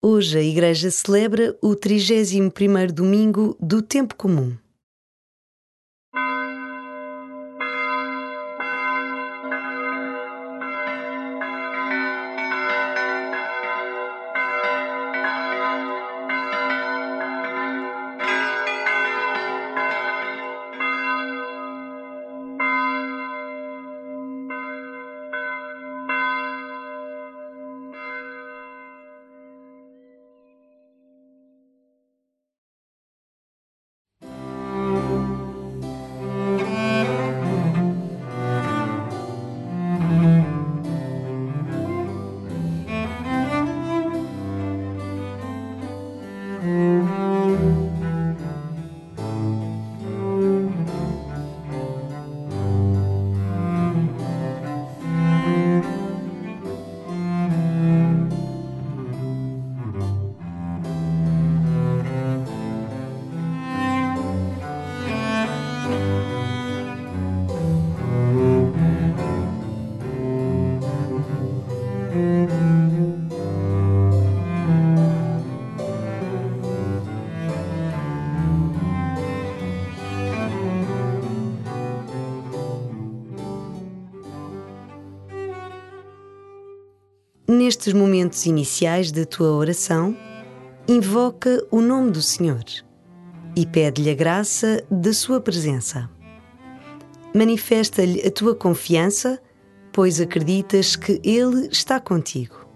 Hoje a Igreja celebra o 31º domingo do tempo comum. Nestes momentos iniciais da tua oração, invoca o nome do Senhor e pede-lhe a graça da sua presença. Manifesta-lhe a tua confiança, pois acreditas que Ele está contigo.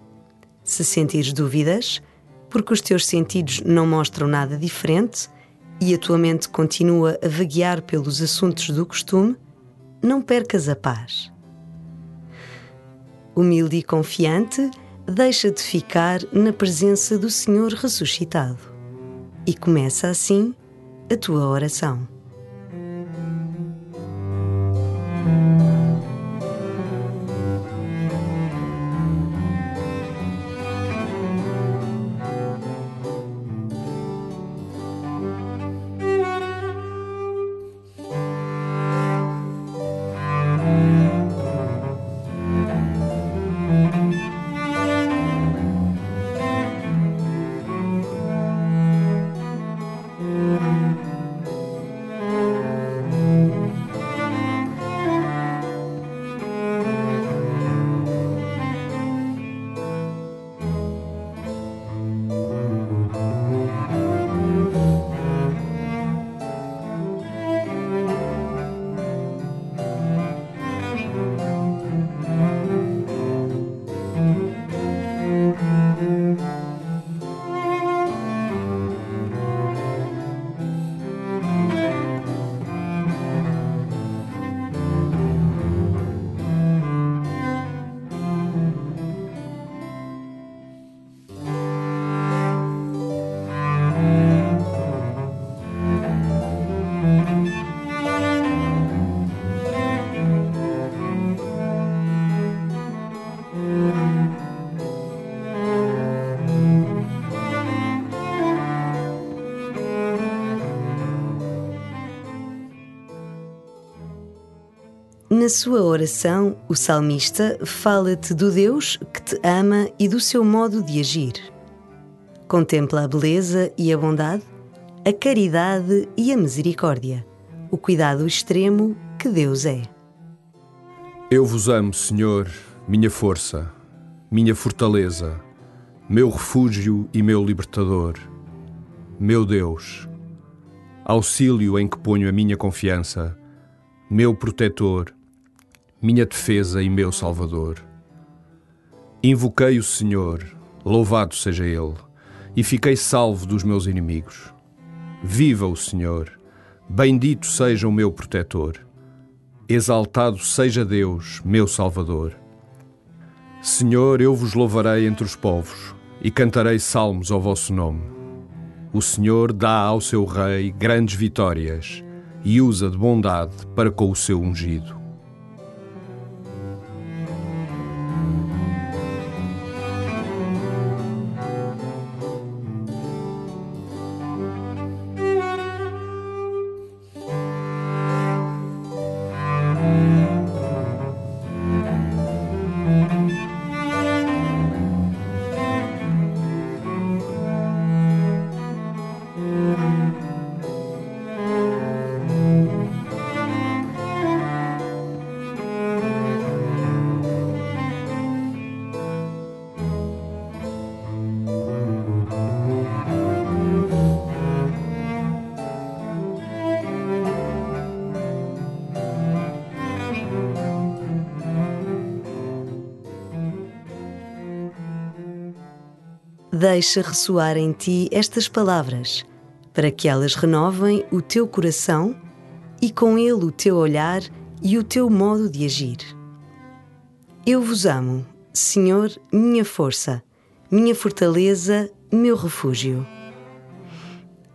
Se sentires dúvidas, porque os teus sentidos não mostram nada diferente e a tua mente continua a vaguear pelos assuntos do costume, não percas a paz humilde e confiante, deixa de ficar na presença do Senhor ressuscitado e começa assim a tua oração. Na sua oração, o salmista fala-te do Deus que te ama e do seu modo de agir. Contempla a beleza e a bondade, a caridade e a misericórdia, o cuidado extremo que Deus é. Eu vos amo, Senhor, minha força, minha fortaleza, meu refúgio e meu libertador, meu Deus, auxílio em que ponho a minha confiança, meu protetor minha defesa e meu Salvador. Invoquei o Senhor, louvado seja Ele, e fiquei salvo dos meus inimigos. Viva o Senhor, bendito seja o meu protetor. Exaltado seja Deus, meu Salvador. Senhor, eu vos louvarei entre os povos e cantarei salmos ao vosso nome. O Senhor dá ao seu rei grandes vitórias e usa de bondade para com o seu ungido. Deixa ressoar em ti estas palavras, para que elas renovem o teu coração e com ele o teu olhar e o teu modo de agir. Eu vos amo, Senhor, minha força, minha fortaleza, meu refúgio.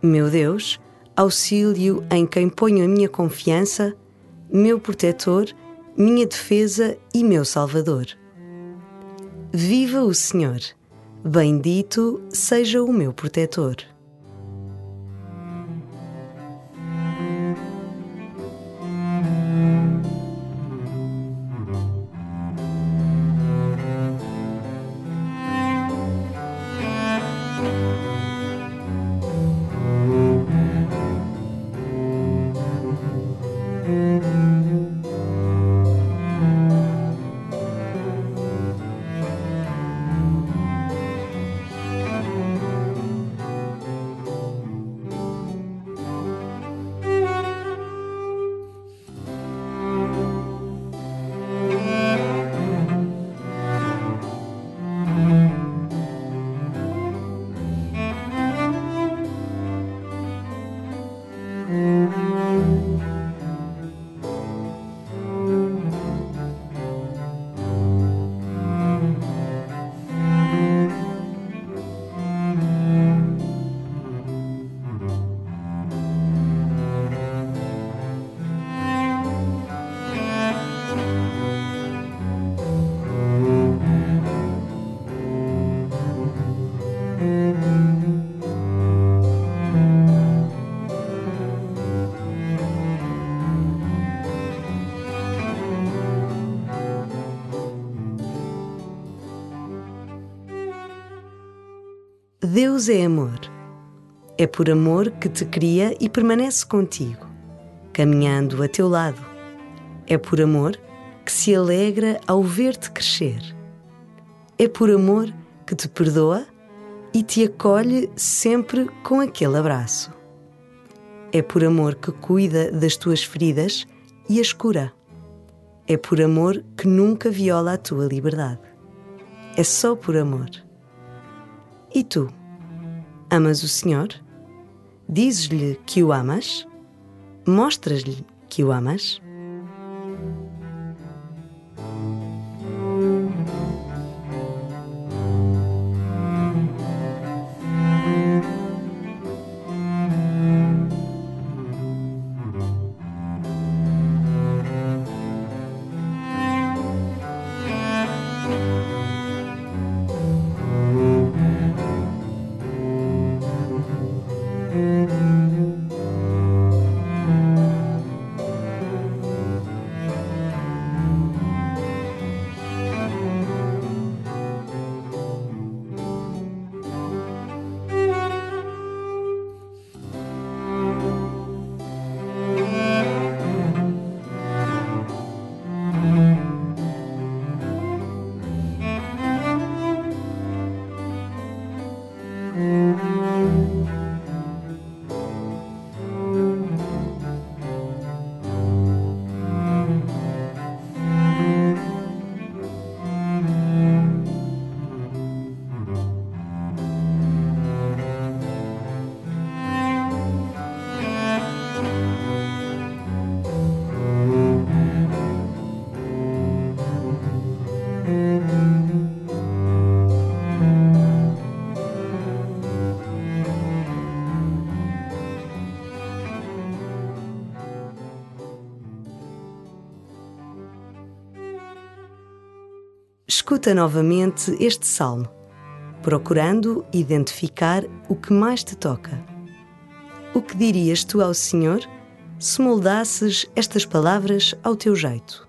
Meu Deus, auxílio em quem ponho a minha confiança, meu protetor, minha defesa e meu salvador. Viva o Senhor! Bendito seja o meu protetor. Deus é amor. É por amor que te cria e permanece contigo, caminhando a teu lado. É por amor que se alegra ao ver-te crescer. É por amor que te perdoa e te acolhe sempre com aquele abraço. É por amor que cuida das tuas feridas e as cura. É por amor que nunca viola a tua liberdade. É só por amor. E tu? Amas o Senhor? Dizes-lhe que o amas? Mostras-lhe que o amas? Escuta novamente este salmo, procurando identificar o que mais te toca. O que dirias tu ao Senhor se moldasses estas palavras ao teu jeito?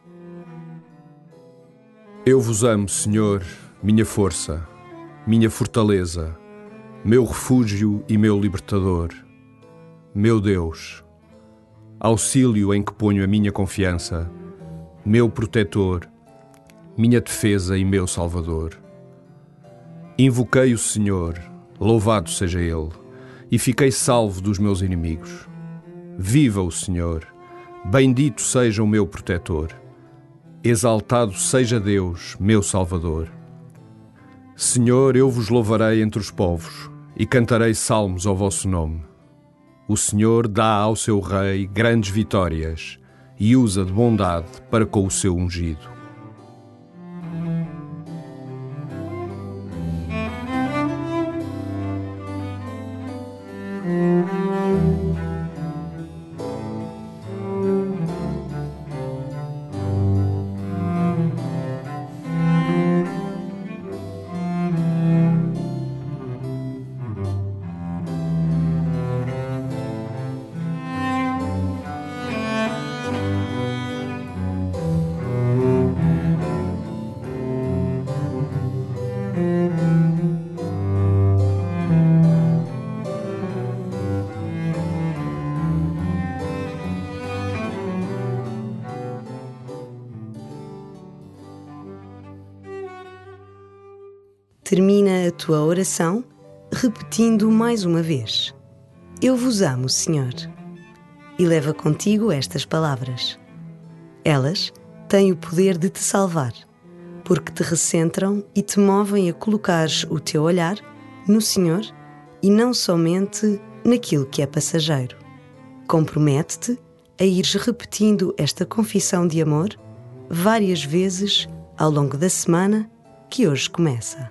Eu vos amo, Senhor, minha força, minha fortaleza, meu refúgio e meu libertador, meu Deus, auxílio em que ponho a minha confiança, meu protetor minha defesa e meu Salvador. Invoquei o Senhor, louvado seja Ele, e fiquei salvo dos meus inimigos. Viva o Senhor, bendito seja o meu protetor, exaltado seja Deus, meu Salvador. Senhor, eu vos louvarei entre os povos e cantarei salmos ao vosso nome. O Senhor dá ao seu rei grandes vitórias e usa de bondade para com o seu ungido. Termina a tua oração repetindo mais uma vez: Eu vos amo, Senhor. E leva contigo estas palavras. Elas têm o poder de te salvar, porque te recentram e te movem a colocares o teu olhar no Senhor e não somente naquilo que é passageiro. Compromete-te a ires repetindo esta confissão de amor várias vezes ao longo da semana que hoje começa.